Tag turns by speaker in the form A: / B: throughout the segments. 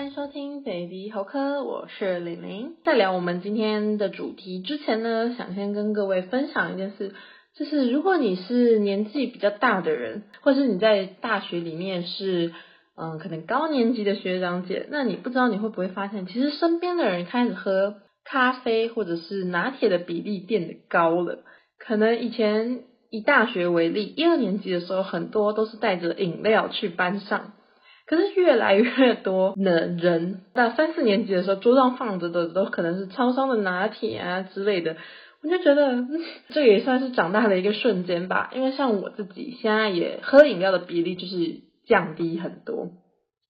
A: 欢迎收听 Baby 猴科，我是玲玲。在聊我们今天的主题之前呢，想先跟各位分享一件事，就是如果你是年纪比较大的人，或是你在大学里面是嗯可能高年级的学长姐，那你不知道你会不会发现，其实身边的人开始喝咖啡或者是拿铁的比例变得高了。可能以前以大学为例，一二年级的时候，很多都是带着饮料去班上。可是越来越多的人，到三四年级的时候，桌上放着的都可能是超商的拿铁啊之类的，我就觉得这也算是长大的一个瞬间吧。因为像我自己现在也喝饮料的比例就是降低很多，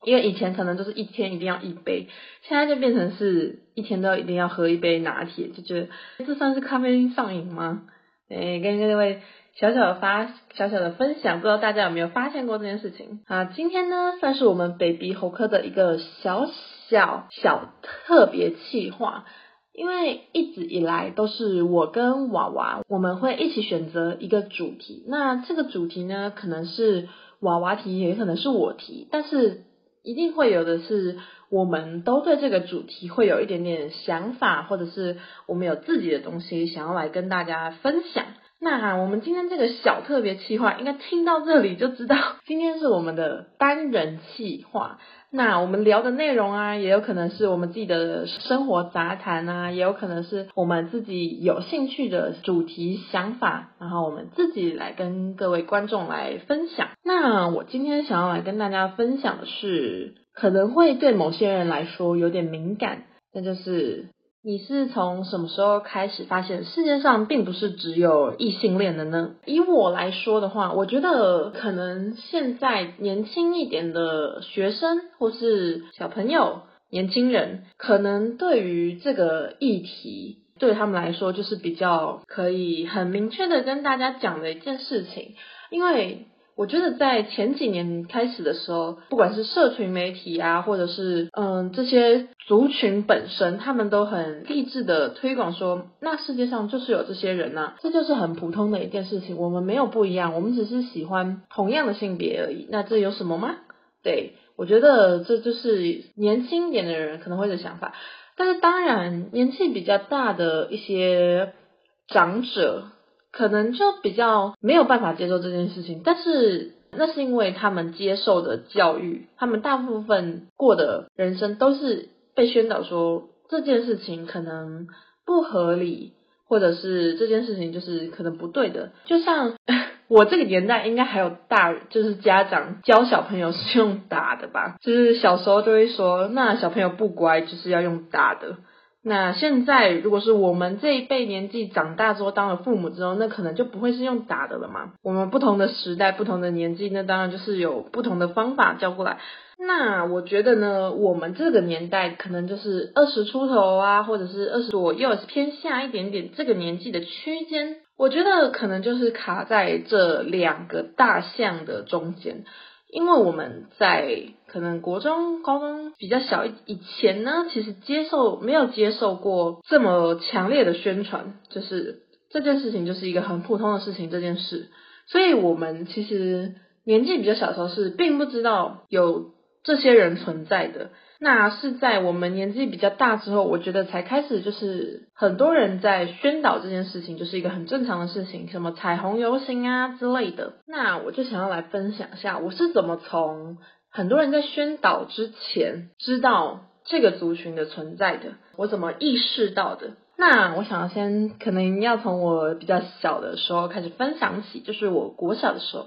A: 因为以前可能都是一天一定要一杯，现在就变成是一天都要一定要喝一杯拿铁，就觉得这算是咖啡因上瘾吗？诶，跟各位。小小的发小小的分享，不知道大家有没有发现过这件事情啊？今天呢，算是我们 Baby 猴科的一个小小小特别企划，因为一直以来都是我跟娃娃，我们会一起选择一个主题。那这个主题呢，可能是娃娃提，也可能是我提，但是一定会有的是，我们都对这个主题会有一点点想法，或者是我们有自己的东西想要来跟大家分享。那我们今天这个小特别企划，应该听到这里就知道，今天是我们的单人企划。那我们聊的内容啊，也有可能是我们自己的生活杂谈啊，也有可能是我们自己有兴趣的主题想法，然后我们自己来跟各位观众来分享。那我今天想要来跟大家分享的是，可能会对某些人来说有点敏感，那就是。你是从什么时候开始发现世界上并不是只有异性恋的呢？以我来说的话，我觉得可能现在年轻一点的学生或是小朋友、年轻人，可能对于这个议题，对他们来说就是比较可以很明确的跟大家讲的一件事情，因为。我觉得在前几年开始的时候，不管是社群媒体啊，或者是嗯这些族群本身，他们都很励志的推广说，那世界上就是有这些人呐，这就是很普通的一件事情，我们没有不一样，我们只是喜欢同样的性别而已，那这有什么吗？对，我觉得这就是年轻一点的人可能会的想法，但是当然年纪比较大的一些长者。可能就比较没有办法接受这件事情，但是那是因为他们接受的教育，他们大部分过的人生都是被宣导说这件事情可能不合理，或者是这件事情就是可能不对的。就像 我这个年代，应该还有大，就是家长教小朋友是用打的吧，就是小时候就会说，那小朋友不乖就是要用打的。那现在，如果是我们这一辈年纪长大之后当了父母之后，那可能就不会是用打的了嘛。我们不同的时代、不同的年纪，那当然就是有不同的方法教过来。那我觉得呢，我们这个年代可能就是二十出头啊，或者是二十左右偏下一点点这个年纪的区间，我觉得可能就是卡在这两个大项的中间。因为我们在可能国中、高中比较小以前呢，其实接受没有接受过这么强烈的宣传，就是这件事情就是一个很普通的事情这件事，所以我们其实年纪比较小的时候是并不知道有这些人存在的。那是在我们年纪比较大之后，我觉得才开始就是很多人在宣导这件事情，就是一个很正常的事情，什么彩虹游行啊之类的。那我就想要来分享一下，我是怎么从很多人在宣导之前知道这个族群的存在的，我怎么意识到的。那我想先可能要从我比较小的时候开始分享起，就是我国小的时候。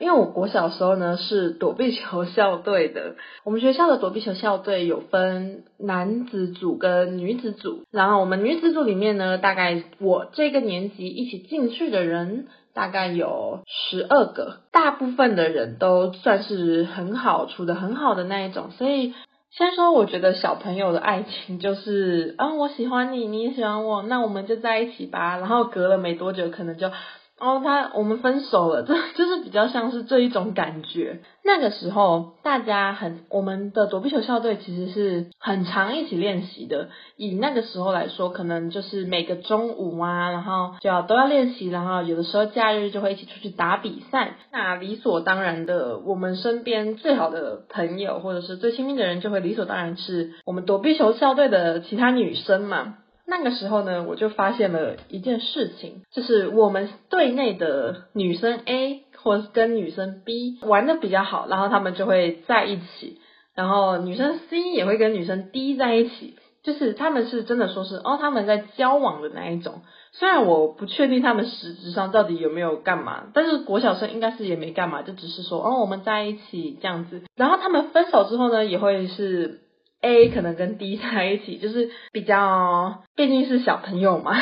A: 因为我国小的时候呢是躲避球校队的，我们学校的躲避球校队有分男子组跟女子组，然后我们女子组里面呢，大概我这个年级一起进去的人大概有十二个，大部分的人都算是很好处的很好的那一种，所以先说我觉得小朋友的爱情就是啊，我喜欢你，你也喜欢我，那我们就在一起吧，然后隔了没多久可能就。哦，他我们分手了，这 就是比较像是这一种感觉。那个时候大家很，我们的躲避球校队其实是很常一起练习的。以那个时候来说，可能就是每个中午啊，然后就要都要练习，然后有的时候假日就会一起出去打比赛。那理所当然的，我们身边最好的朋友或者是最亲密的人，就会理所当然是我们躲避球校队的其他女生嘛。那个时候呢，我就发现了一件事情，就是我们队内的女生 A 或者是跟女生 B 玩的比较好，然后他们就会在一起，然后女生 C 也会跟女生 D 在一起，就是他们是真的说是哦，他们在交往的那一种。虽然我不确定他们实质上到底有没有干嘛，但是国小生应该是也没干嘛，就只是说哦，我们在一起这样子。然后他们分手之后呢，也会是。A 可能跟 D 在一起，就是比较，毕竟是小朋友嘛。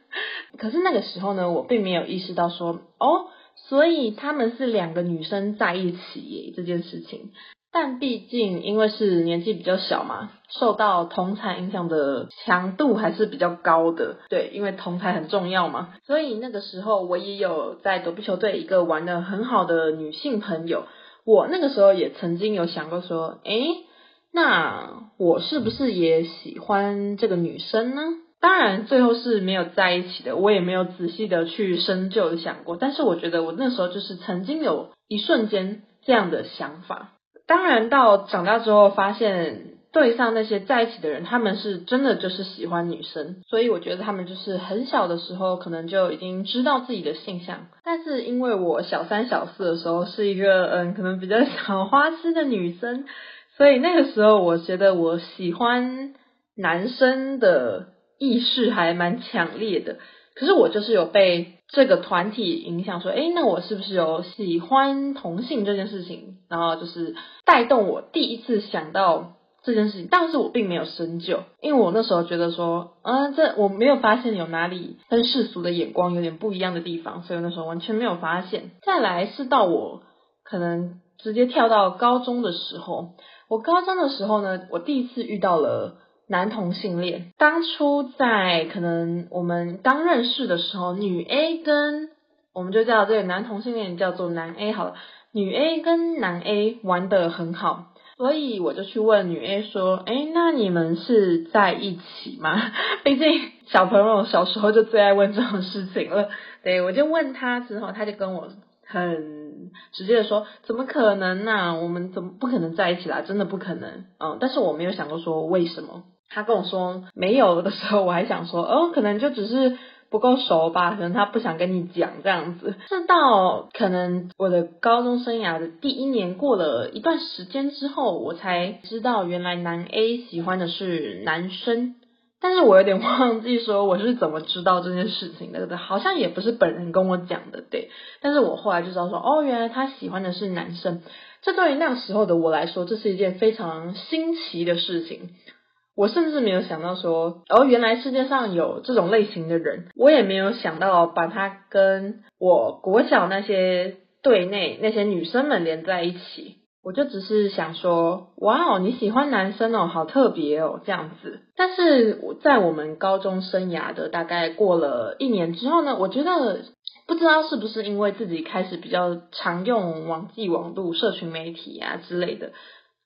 A: 可是那个时候呢，我并没有意识到说，哦，所以他们是两个女生在一起这件事情。但毕竟因为是年纪比较小嘛，受到同侪影响的强度还是比较高的。对，因为同侪很重要嘛。所以那个时候我也有在躲避球队一个玩得很好的女性朋友，我那个时候也曾经有想过说，诶。那我是不是也喜欢这个女生呢？当然，最后是没有在一起的，我也没有仔细的去深究的想过。但是我觉得我那时候就是曾经有一瞬间这样的想法。当然，到长大之后发现对上那些在一起的人，他们是真的就是喜欢女生，所以我觉得他们就是很小的时候可能就已经知道自己的性向。但是因为我小三小四的时候是一个嗯，可能比较 小花痴的女生。所以那个时候，我觉得我喜欢男生的意识还蛮强烈的。可是我就是有被这个团体影响，说，诶，那我是不是有喜欢同性这件事情？然后就是带动我第一次想到这件事情。但是我并没有深究，因为我那时候觉得说，啊，这我没有发现有哪里跟世俗的眼光有点不一样的地方，所以那时候完全没有发现。再来是到我可能直接跳到高中的时候。我高中的时候呢，我第一次遇到了男同性恋。当初在可能我们刚认识的时候，女 A 跟我们就叫这个男同性恋叫做男 A 好了，女 A 跟男 A 玩得很好，所以我就去问女 A 说：“诶，那你们是在一起吗？” 毕竟小朋友小时候就最爱问这种事情了。对，我就问他之后，他就跟我很。直接的说，怎么可能呢、我们怎么不可能在一起啦？真的不可能。嗯，但是我没有想过说为什么。他跟我说没有的时候，我还想说，哦，可能就只是不够熟吧，可能他不想跟你讲这样子。是到可能我的高中生涯的第一年过了一段时间之后，我才知道原来男 A 喜欢的是男生。但是我有点忘记说我是怎么知道这件事情的，好像也不是本人跟我讲的，对。但是我后来就知道说，哦，原来他喜欢的是男生。这对于那时候的我来说，这是一件非常新奇的事情。我甚至没有想到说，哦，原来世界上有这种类型的人。我也没有想到把他跟我国小那些队内那些女生们连在一起。我就只是想说，哇哦，你喜欢男生哦，好特别哦，这样子。但是我在我们高中生涯的大概过了一年之后呢，我觉得不知道是不是因为自己开始比较常用网际网路、社群媒体啊之类的，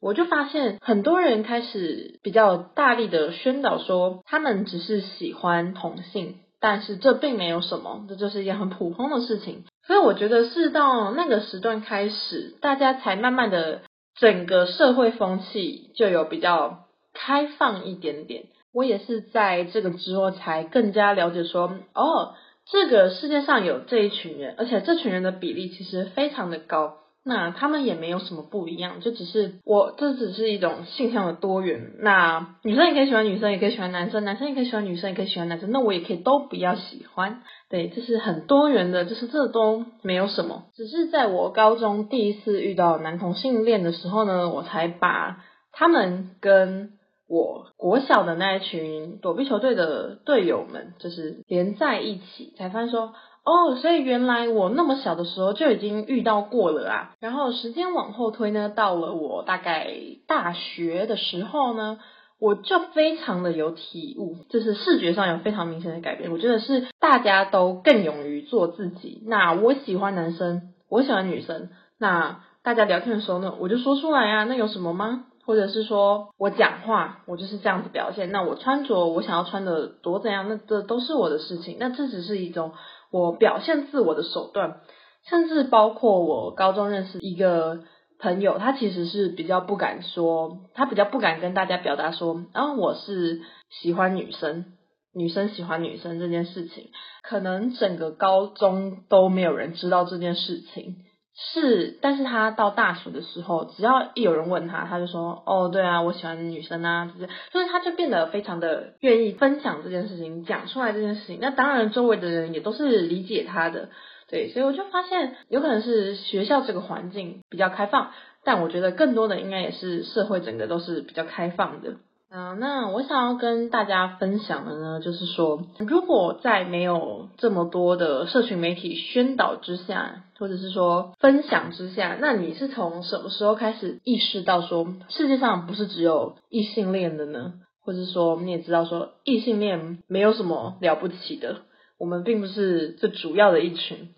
A: 我就发现很多人开始比较大力的宣导说，他们只是喜欢同性，但是这并没有什么，这就是一件很普通的事情。所以我觉得是到那个时段开始，大家才慢慢的整个社会风气就有比较开放一点点。我也是在这个之后才更加了解说，哦，这个世界上有这一群人，而且这群人的比例其实非常的高。那他们也没有什么不一样，就只是我这只是一种性向的多元。那女生也可以喜欢女生，也可以喜欢男生，男生也可以喜欢女生，也可以喜欢男生。那我也可以都不要喜欢，对，这是很多元的，就是这都没有什么。只是在我高中第一次遇到男同性恋的时候呢，我才把他们跟我国小的那一群躲避球队的队友们，就是连在一起，才发现说。哦，所以原来我那么小的时候就已经遇到过了啊。然后时间往后推呢，到了我大概大学的时候呢，我就非常的有体悟，就是视觉上有非常明显的改变。我觉得是大家都更勇于做自己。那我喜欢男生，我喜欢女生，那大家聊天的时候呢，我就说出来啊，那有什么吗？或者是说我讲话，我就是这样子表现。那我穿着，我想要穿的多怎样，那这都是我的事情。那这只是一种我表现自我的手段，甚至包括我高中认识一个朋友，他其实是比较不敢说，他比较不敢跟大家表达说，然后我是喜欢女生，女生喜欢女生这件事情，可能整个高中都没有人知道这件事情。是，但是他到大学的时候，只要一有人问他，他就说，哦，对啊，我喜欢女生啊，就是，所以他就变得非常的愿意分享这件事情，讲出来这件事情。那当然，周围的人也都是理解他的，对，所以我就发现，有可能是学校这个环境比较开放，但我觉得更多的应该也是社会整个都是比较开放的。嗯，那我想要跟大家分享的呢，就是说，如果在没有这么多的社群媒体宣导之下，或者是说分享之下，那你是从什么时候开始意识到说，世界上不是只有异性恋的呢？或者说，你也知道说，异性恋没有什么了不起的，我们并不是最主要的一群。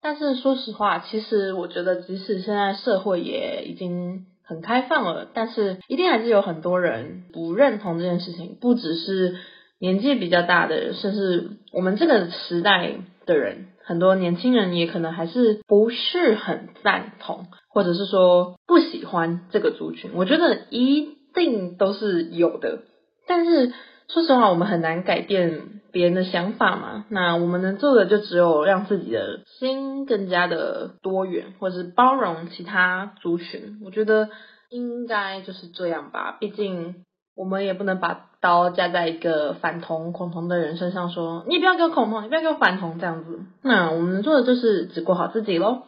A: 但是说实话，其实我觉得，即使现在社会也已经。很开放了，但是一定还是有很多人不认同这件事情。不只是年纪比较大的人，甚至我们这个时代的人，很多年轻人也可能还是不是很赞同，或者是说不喜欢这个族群。我觉得一定都是有的，但是说实话，我们很难改变别人的想法嘛。那我们能做的就只有让自己的心更加的多元，或者是包容其他族群。我觉得应该就是这样吧。毕竟我们也不能把刀架在一个反同、恐同的人身上，说你不要给我恐同，你不要给我反同这样子。那我们能做的就是只过好自己喽。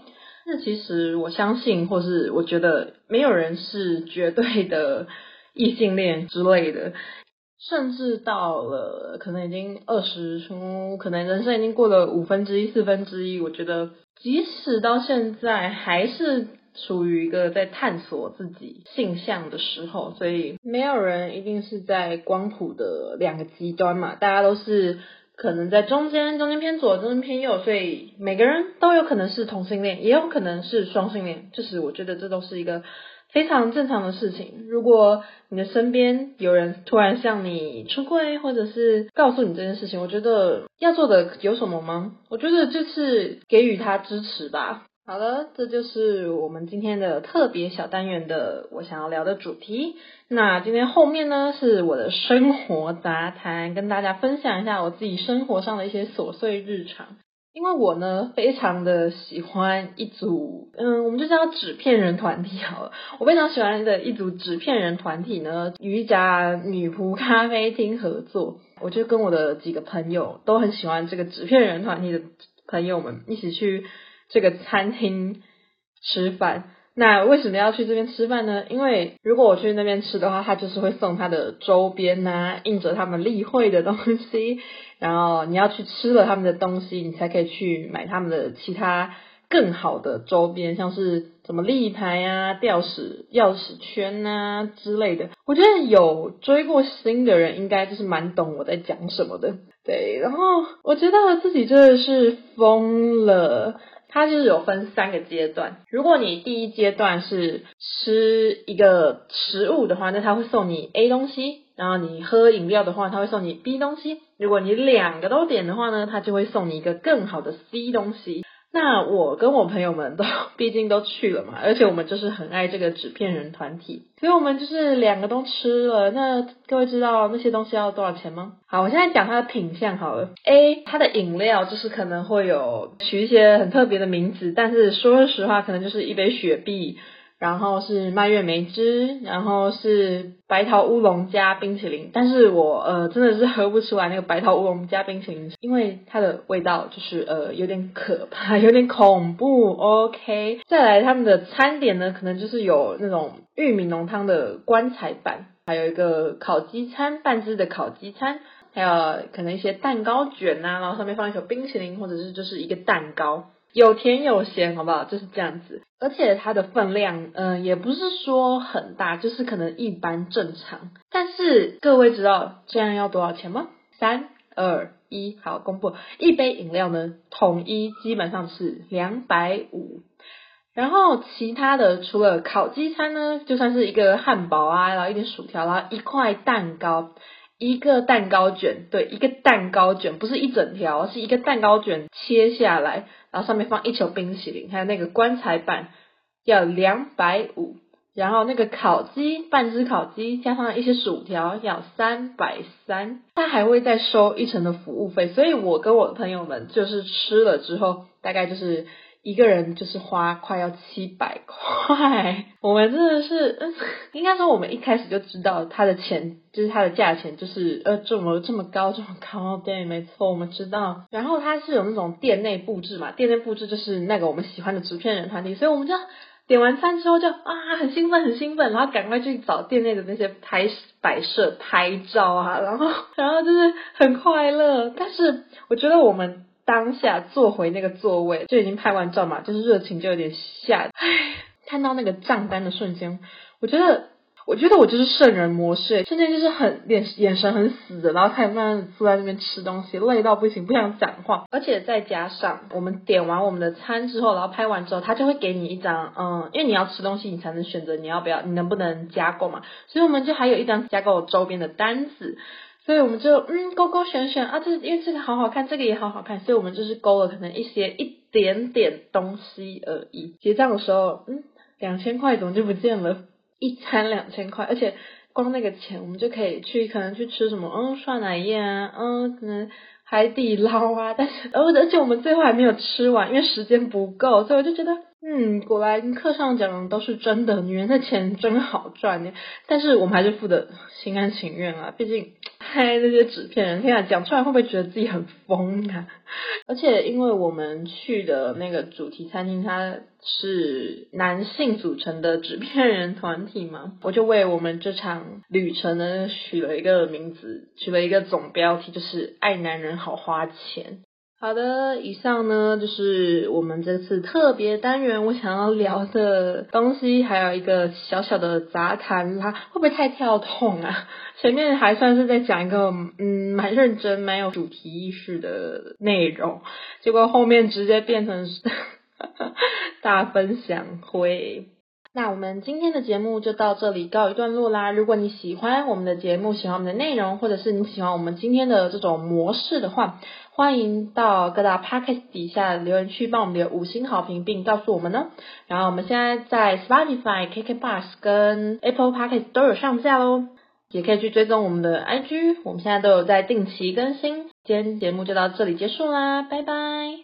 A: 那其实我相信，或是我觉得没有人是绝对的异性恋之类的。甚至到了可能已经二十出，可能人生已经过了五分之一、四分之一。我觉得，即使到现在还是处于一个在探索自己性向的时候，所以没有人一定是在光谱的两个极端嘛，大家都是可能在中间，中间偏左，中间偏右，所以每个人都有可能是同性恋，也有可能是双性恋。就是我觉得这都是一个。非常正常的事情。如果你的身边有人突然向你出柜，或者是告诉你这件事情，我觉得要做的有什么吗？我觉得就是给予他支持吧。好了，这就是我们今天的特别小单元的我想要聊的主题。那今天后面呢，是我的生活杂谈，跟大家分享一下我自己生活上的一些琐碎日常。因为我呢，非常的喜欢一组，嗯，我们就叫纸片人团体好了。我非常喜欢的一组纸片人团体呢，与一家女仆咖啡厅合作。我就跟我的几个朋友都很喜欢这个纸片人团体的朋友们一起去这个餐厅吃饭。那为什么要去这边吃饭呢？因为如果我去那边吃的话，他就是会送他的周边呐、印着他们例会的东西。然后你要去吃了他们的东西，你才可以去买他们的其他更好的周边，像是什么立牌啊、吊匙、钥匙圈啊之类的。我觉得有追过星的人应该就是蛮懂我在讲什么的。对，然后我觉得自己真的是疯了。它就是有分三个阶段，如果你第一阶段是吃一个食物的话，那它会送你 A 东西。然后你喝饮料的话，它会送你 B 东西。如果你两个都点的话呢，它就会送你一个更好的 C 东西。那我跟我朋友们都 毕竟都去了嘛，而且我们就是很爱这个纸片人团体，所以我们就是两个都吃了。那各位知道那些东西要多少钱吗？好，我现在讲它的品相好了。A 它的饮料就是可能会有取一些很特别的名字，但是说实话，可能就是一杯雪碧。然后是蔓越莓汁，然后是白桃乌龙加冰淇淋，但是我呃真的是喝不出来那个白桃乌龙加冰淇淋，因为它的味道就是呃有点可怕，有点恐怖。OK，再来他们的餐点呢，可能就是有那种玉米浓汤的棺材板，还有一个烤鸡餐，半只的烤鸡餐，还有可能一些蛋糕卷啊，然后上面放一球冰淇淋，或者是就是一个蛋糕。有甜有咸，好不好？就是这样子。而且它的分量，嗯、也不是说很大，就是可能一般正常。但是各位知道这样要多少钱吗？三二一，好，公布。一杯饮料呢，统一基本上是两百五。然后其他的除了烤鸡餐呢，就算是一个汉堡啊，然后一点薯条，然后一块蛋糕。一个蛋糕卷，对，一个蛋糕卷，不是一整条，是一个蛋糕卷切下来，然后上面放一球冰淇淋，还有那个棺材板，要两百五，然后那个烤鸡，半只烤鸡加上一些薯条要三百三，他还会再收一成的服务费，所以我跟我的朋友们就是吃了之后，大概就是。一个人就是花快要七百块，我们真的是，应该说我们一开始就知道它的钱，就是它的价钱就是呃这么这么高这么高，对，没错，我们知道。然后它是有那种店内布置嘛，店内布置就是那个我们喜欢的纸片人团体，所以我们就点完餐之后就啊很兴奋很兴奋，然后赶快去找店内的那些拍摆设拍照啊，然后然后就是很快乐。但是我觉得我们。当下坐回那个座位，就已经拍完照嘛，就是热情就有点下。唉，看到那个账单的瞬间，我觉得，我觉得我就是圣人模式，瞬间就是很眼眼神很死的，然后开始慢慢坐在那边吃东西，累到不行，不想讲话。而且再加上我们点完我们的餐之后，然后拍完之后，他就会给你一张，嗯，因为你要吃东西，你才能选择你要不要，你能不能加购嘛，所以我们就还有一张加购周边的单子。所以我们就嗯勾勾选选啊，这因为这个好好看，这个也好好看，所以我们就是勾了可能一些一点点东西而已。结账的时候，嗯，两千块怎么就不见了？一餐两千块，而且光那个钱，我们就可以去可能去吃什么，嗯，涮奶宴啊，嗯，可能海底捞啊。但是，而而且我们最后还没有吃完，因为时间不够，所以我就觉得。嗯，果然课上讲的都是真的，女人的钱真好赚呢。但是我们还是付的心甘情愿啊，毕竟拍那些纸片人，天啊，讲出来会不会觉得自己很疯啊？而且因为我们去的那个主题餐厅，它是男性组成的纸片人团体嘛，我就为我们这场旅程呢取了一个名字，取了一个总标题，就是“爱男人好花钱”。好的，以上呢就是我们这次特别单元我想要聊的东西，还有一个小小的杂谈啦，会不会太跳痛啊？前面还算是在讲一个嗯蛮认真、蛮有主题意识的内容，结果后面直接变成是 大分享会。那我们今天的节目就到这里告一段落啦。如果你喜欢我们的节目，喜欢我们的内容，或者是你喜欢我们今天的这种模式的话，欢迎到各大 podcast 底下留言区帮我们留五星好评，并告诉我们呢。然后我们现在在 Spotify、KKBOX 跟 Apple Podcast 都有上架喽，也可以去追踪我们的 IG，我们现在都有在定期更新。今天节目就到这里结束啦，拜拜。